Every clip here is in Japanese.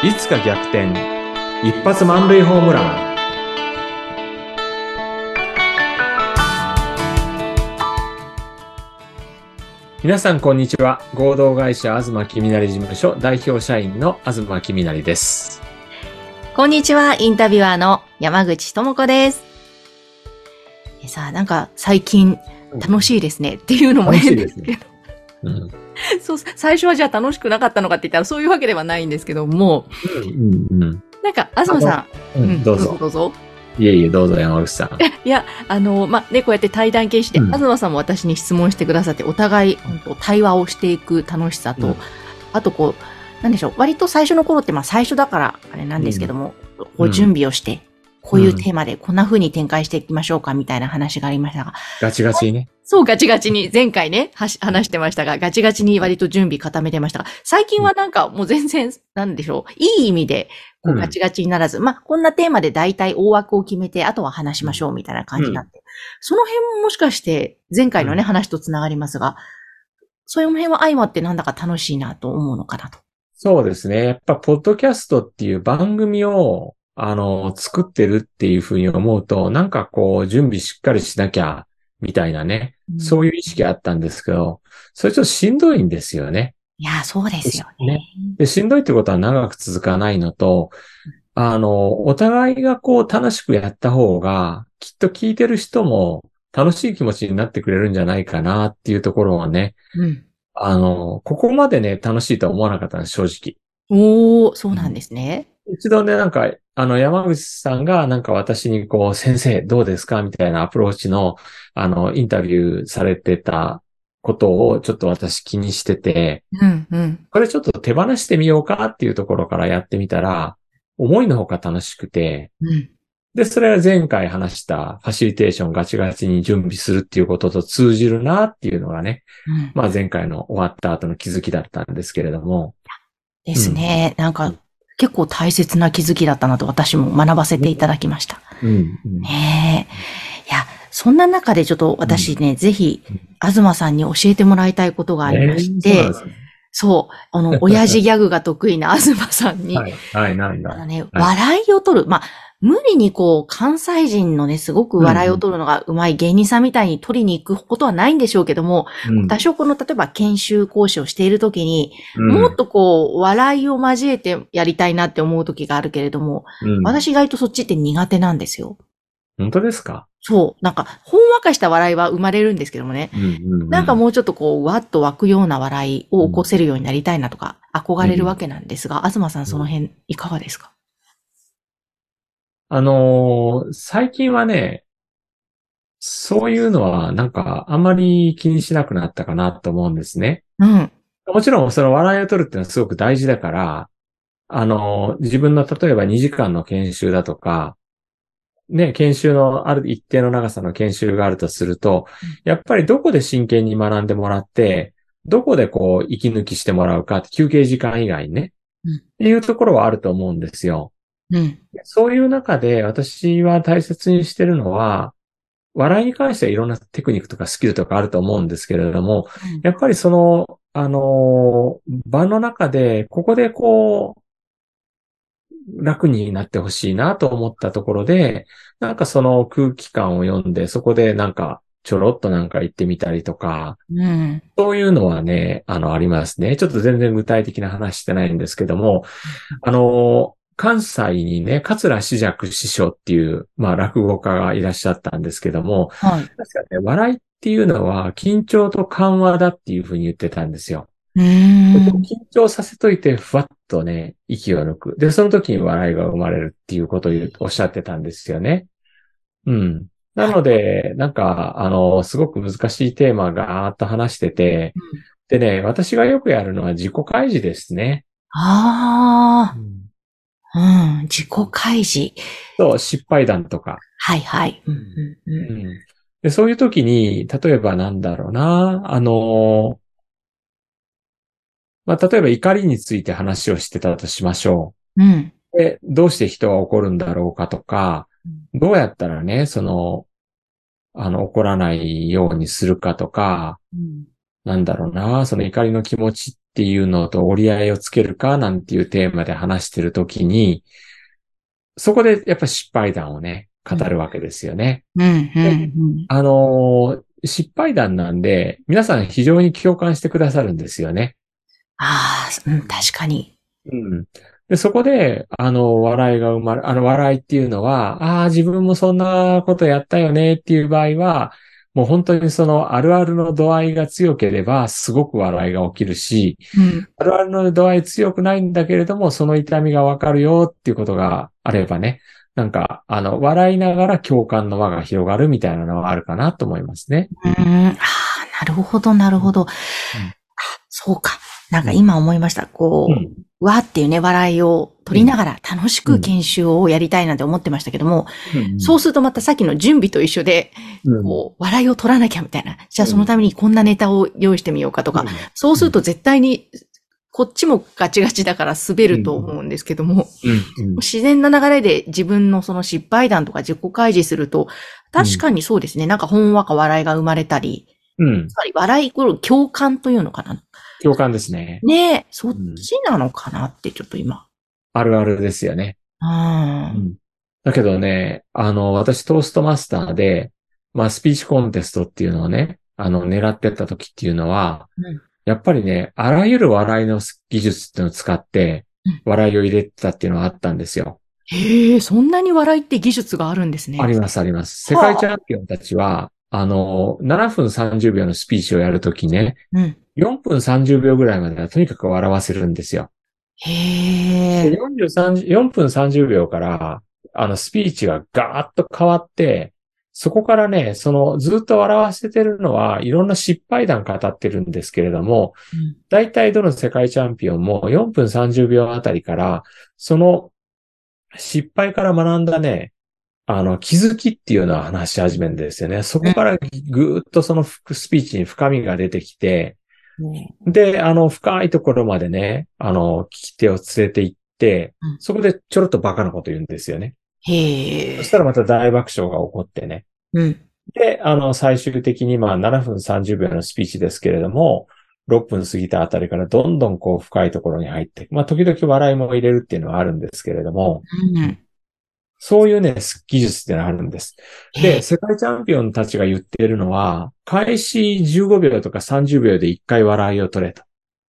いつか逆転。一発満塁ホームラン。皆さんこんにちは。合同会社東きみなり事務所代表社員の東きみなりです。こんにちは、インタビュアーの山口智子です。えさあ、なんか最近楽しいですね。っていうのも楽し変いですけど、うん そう、最初はじゃあ楽しくなかったのかって言ったらそういうわけではないんですけども、うんうんなんか、東さん、うん、どうぞ。どうぞ。いえいえどうぞ山口さん。いや、あの、まあ、ね、こうやって対談形式。で、うん。東さんも私に質問してくださって、お互い、対話をしていく楽しさと、うん。あとこう、なんでしょう、割と最初の頃って、まあ、最初だから、あれなんですけども、こううん。準備をして、こういうテーマでこんな風に展開していきましょうか、みたいな話がありましたが、ガチガチにね。そうガチガチに、前回ね、はし話してましたが、ガチガチに割と準備固めてましたが、最近はなんかもう全然、なんでしょう、いい意味で、ガチガチにならず、まあ、こんなテーマで大体大枠を決めて、あとは話しましょうみたいな感じになって、その辺ももしかして、前回のね、うん。話とつながりますが、そういう辺は相まってなんだか楽しいなと思うのかなと。そうですね。やっぱ、ポッドキャストっていう番組を、あの、作ってるっていうふうに思うと、なんかこう、準備しっかりしなきゃ、みたいなね、そういう意識あったんですけど、それちょっとしんどいんですよね。いや、そうですよね。ねで、しんどいってことは長く続かないのと、あの、お互いがこう楽しくやった方が、きっと聞いてる人も楽しい気持ちになってくれるんじゃないかなっていうところはね、うん。あの、ここまでね、楽しいとは思わなかったんです、正直。おー、そうなんですね。一度ね、なんか、あの、山口さんがなんか私にこう、先生どうですかみたいなアプローチの、あの、インタビューされてたことをちょっと私気にしてて、うん、うん。これちょっと手放してみようかっていうところからやってみたら、思いのほか楽しくて、うん。で、それは前回話したファシリテーションガチガチに準備するっていうことと通じるなっていうのがね、うん。まあ前回の終わった後の気づきだったんですけれども、ですね。なんか、結構大切な気づきだったなと私も学ばせていただきました。うん、うんねえ。いや、そんな中でちょっと私ね、ぜひうん、東さんに教えてもらいたいことがありまして、えーそう。あの、親父ギャグが得意な東さんに、はい、はい、なんだ。ね、笑いを取る。まあ、無理にこう、関西人のね、すごく笑いを取るのが上手い芸人さんみたいに取りに行くことはないんでしょうけども、うん。多少この、例えば研修講師をしているときに、うん。もっとこう、笑いを交えてやりたいなって思うときがあるけれども、うん。私意外とそっちって苦手なんですよ。本当ですか？そう。なんか、ほんわかした笑いは生まれるんですけどもね。うんうんなんかもうちょっとこう、わっと湧くような笑いを起こせるようになりたいなとか、憧れるわけなんですが、東さんその辺いかがですか？あのー最近はね、そういうのはなんかあんまり気にしなくなったかなと思うんですね。うん。もちろんその笑いを取るっていうのはすごく大事だから、あのー自分の例えば2時間の研修だとか、ね、研修のある一定の長さの研修があるとすると、やっぱりどこで真剣に学んでもらって、どこでこう息抜きしてもらうか休憩時間以外にね、うんっていうところはあると思うんですよ。うん。そういう中で私は大切にしてるのは、笑いに関してはいろんなテクニックとかスキルとかあると思うんですけれども、やっぱりその、あのー場の中で、ここでこう、楽になってほしいなと思ったところで、なんかその空気感を読んで、そこでなんかちょろっとなんか言ってみたりとか、うん。そういうのはね、あの、ありますね。ちょっと全然具体的な話してないんですけども、あの、関西にね、桂志尺師匠っていう、まあ、落語家がいらっしゃったんですけども、はい。確かね、笑いっていうのは緊張と緩和だっていうふうに言ってたんですよ。緊ん。張させといて、ふわっとね、息を抜く。で、その時に笑いが生まれるっていうことをおっしゃってたんですよね。うん。なので、なんか、あの、すごく難しいテーマがーっと話してて、でね、私がよくやるのは自己開示ですね。ああ、うん。自己開示。そう、失敗談とか。はいはい。うんうんううんんでそういう時に、例えばなんだろうな、あの、まあ、例えば怒りについて話をしてたとしましょうん。う。で、どうして人は怒るんだろうかとか、どうやったらね、その、あの、怒らないようにするかとか、うんなんだろうな、その怒りの気持ちっていうのと折り合いをつけるかなんていうテーマで話してるときに、そこでやっぱ失敗談をね、語るわけですよね。うん、うん、うん。あのー失敗談なんで、皆さん非常に共感してくださるんですよね。ああ、うん、確かに。うん。で、そこで、あの、笑いが生まれ、あの、笑いっていうのは、ああ、自分もそんなことやったよねっていう場合は、もう本当にそのあるあるの度合いが強ければ、すごく笑いが起きるし、うん。あるあるの度合い強くないんだけれども、その痛みがわかるよっていうことがあればね、なんか、あの、笑いながら共感の輪が広がるみたいなのはあるかなと思いますね。うん、ああ、なるほど、なるほど。あそうか。なんか今思いました。こう、うんわーっていうね、笑いを取りながら楽しく研修をやりたいなんて思ってましたけども、そうするとまたさっきの準備と一緒で、うんこう、笑いを取らなきゃみたいな。じゃあそのためにこんなネタを用意してみようかとか、そうすると絶対に、こっちもガチガチだから滑ると思うんですけども、うんうん自然な流れで自分のその失敗談とか自己開示すると、確かにそうですね。なんかほんわか笑いが生まれたり、うん。つまり笑いイコール共感というのかな。共感ですね。ねえ、そっちなのかなってちょっと今。あるあるですよね。あーだけどね、あの、私トーストマスターで、まあ、スピーチコンテストっていうのをね、あの、狙ってった時っていうのは、うんやっぱりね、あらゆる笑いの技術っていうのを使ってうん、笑いを入れてたっていうのがあったんですよ。へえ、そんなに笑いって技術があるんですね。あります、あります。世はあ界チャンピオンたちは、あの、7分30秒のスピーチをやるときね、うん。4分30秒ぐらいまではとにかく笑わせるんですよ。でへえ。43 4分30秒から、あの、スピーチがガーッと変わって、そこからね、その、ずっと笑わせてるのは、いろんな失敗談語ってるんですけれども、うん大体どの世界チャンピオンも4分30秒あたりから、その、失敗から学んだね、あの、気づきっていうのを話し始めるんですよね。そこからぐーっとそのスピーチに深みが出てきて、ねで、あの、深いところまでね、あの、聞き手を連れて行ってうん、そこでちょろっとバカなこと言うんですよね。へえそし。たらまた大爆笑が起こってね。うん。で、あの、最終的にまあ7分30秒のスピーチですけれども、6分過ぎたあたりからどんどんこう深いところに入って、まあ時々笑いも入れるっていうのはあるんですけれども、うん。そういうね、技術ってのはあるんです。へで、え世界チャンピオンたちが言ってるのは、開始15秒とか30秒で1回笑いを取れと。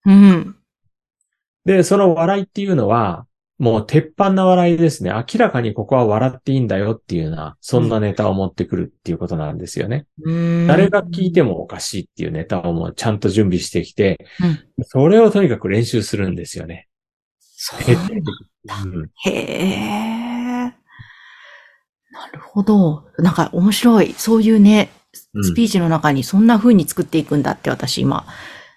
うん。で、その笑いっていうのは、もう鉄板な笑いですね。明らかにここは笑っていいんだよっていうような、そんなネタを持ってくるっていうことなんですよね。うん誰が聞いてもおかしいっていうネタをもうちゃんと準備してきて、うんそれをとにかく練習するんですよね。そう徹底的にうんへえ。なるほど。なんか面白い。そういうね、うんスピーチの中にそんな風に作っていくんだって私今、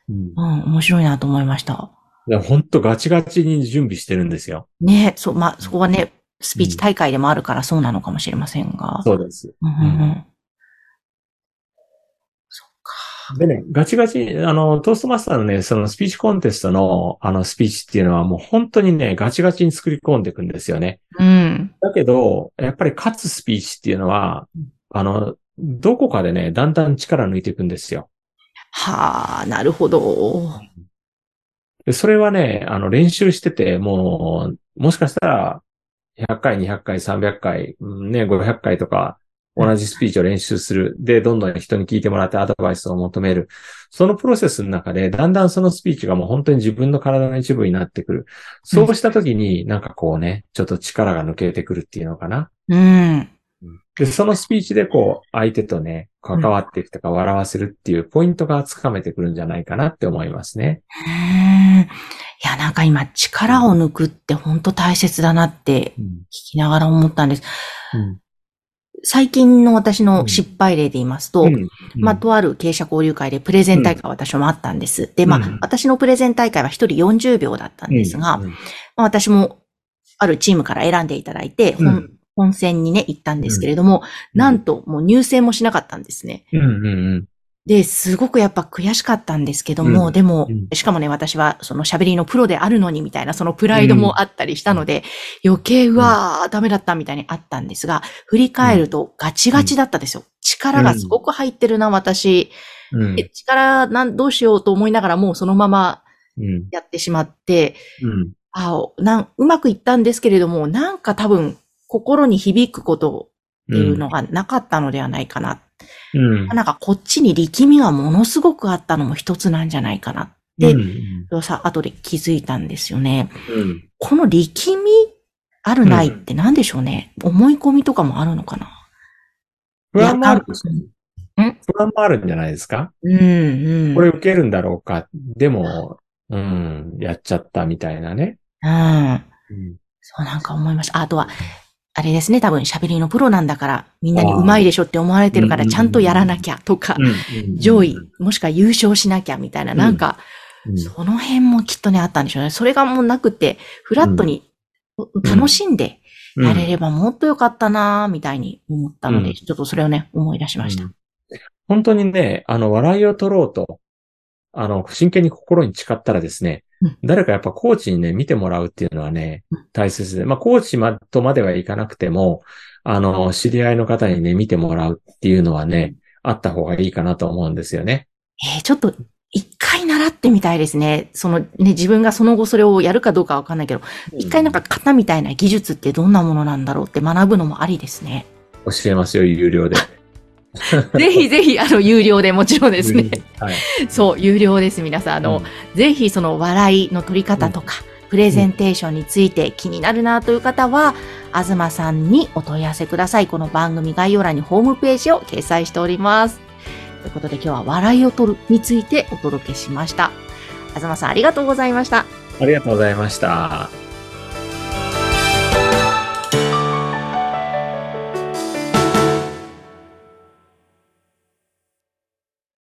うんうん、面白いなと思いました。いや本当ガチガチに準備してるんですよ。ね、そう、まあ、そこはね、スピーチ大会でもあるからそうなのかもしれませんが。そうです。うんうんうん。そっか。でね、ガチガチ、あの、トーストマスターのね、そのスピーチコンテストの、あの、スピーチっていうのはもう本当にね、ガチガチに作り込んでいくんですよね。うん。だけど、やっぱり勝つスピーチっていうのは、あの、どこかでね、だんだん力抜いていくんですよ。はあ、なるほど。で、それはね、あの、練習してて、もう、もしかしたら、100回、200回、300回、うんね、500回とか、同じスピーチを練習する。で、どんどん人に聞いてもらってアドバイスを求める。そのプロセスの中で、だんだんそのスピーチがもう本当に自分の体の一部になってくる。そうした時に、なんかこうね、ちょっと力が抜けてくるっていうのかな。うん。で、そのスピーチでこう、相手とね、関わっていくとか笑わせるっていうポイントがつかめてくるんじゃないかなって思いますね。うんいや、なんか今、力を抜くって本当大切だなってうん。聞きながら思ったんです。うん。最近の私の失敗例で言いますと、うん。まあ、とある経営者交流会でプレゼン大会私もあったんです。で、まあうん、私のプレゼン大会は一人40秒だったんですが、うん。まあ、私もあるチームから選んでいただいて、うん。本本戦にね、行ったんですけれども、うん。なんともう入選もしなかったんですね。うんうんうん。で、すごくやっぱ悔しかったんですけども、うんでもうん、しかもね、私はその喋りのプロであるのにみたいな、そのプライドもあったりしたので、余計、うわー、ダメだったみたいにあったんですが、振り返るとガチガチだったですよ。力がすごく入ってるな、私。力なん、どうしようと思いながらもうそのままうん。やってしまって、うん。あなんうまくいったんですけれども、なんか多分心に響くことっていうのがなかったのではないかな。うん。なんかこっちに力みがものすごくあったのも一つなんじゃないかなって、うん。さ、後で気づいたんですよね。うん。この力みあるないって何でしょうね。思い込みとかもあるのかな。不安もある。ん？不安もあるんじゃないですか？うん、うん。これ受けるんだろうか。でも、うん、やっちゃったみたいなね。うん。うん。そうなんか思いました。ああとは、あれですね、多分喋りのプロなんだから、みんなに上手いでしょって思われてるから、うんちゃんとやらなきゃとか、うん上位、もしくは優勝しなきゃみたいな、なんか、うん。その辺もきっとね、あったんでしょうね。それがもうなくて、フラットに、楽しんでやれればもっとよかったなぁみたいに思ったので、うん。ちょっとそれをね、思い出しました。うん。本当にね、あの、笑いを取ろうと、あの、真剣に心に誓ったらですね、うん誰かやっぱコーチにね、見てもらうっていうのはねうん、大切で、まあ、コーチまとまではいかなくても、あの、知り合いの方にね、見てもらうっていうのはね、あった方がいいかなと思うんですよね。えーちょっと、一回習ってみたいですね。そのね、自分がその後それをやるかどうかわかんないけど、一回なんか型みたいな技術ってどんなものなんだろうって学ぶのもありですね。教えますよ、有料で。ぜひぜひ、あの、有料でもちろんですね。はい。そう、有料です、皆さん。あの、ぜひその笑いの取り方とか、プレゼンテーションについて気になるなという方は、東さんにお問い合わせください。この番組概要欄にホームページを掲載しております。ということで今日は笑いを取るについてお届けしました。東さんありがとうございました。ありがとうございました。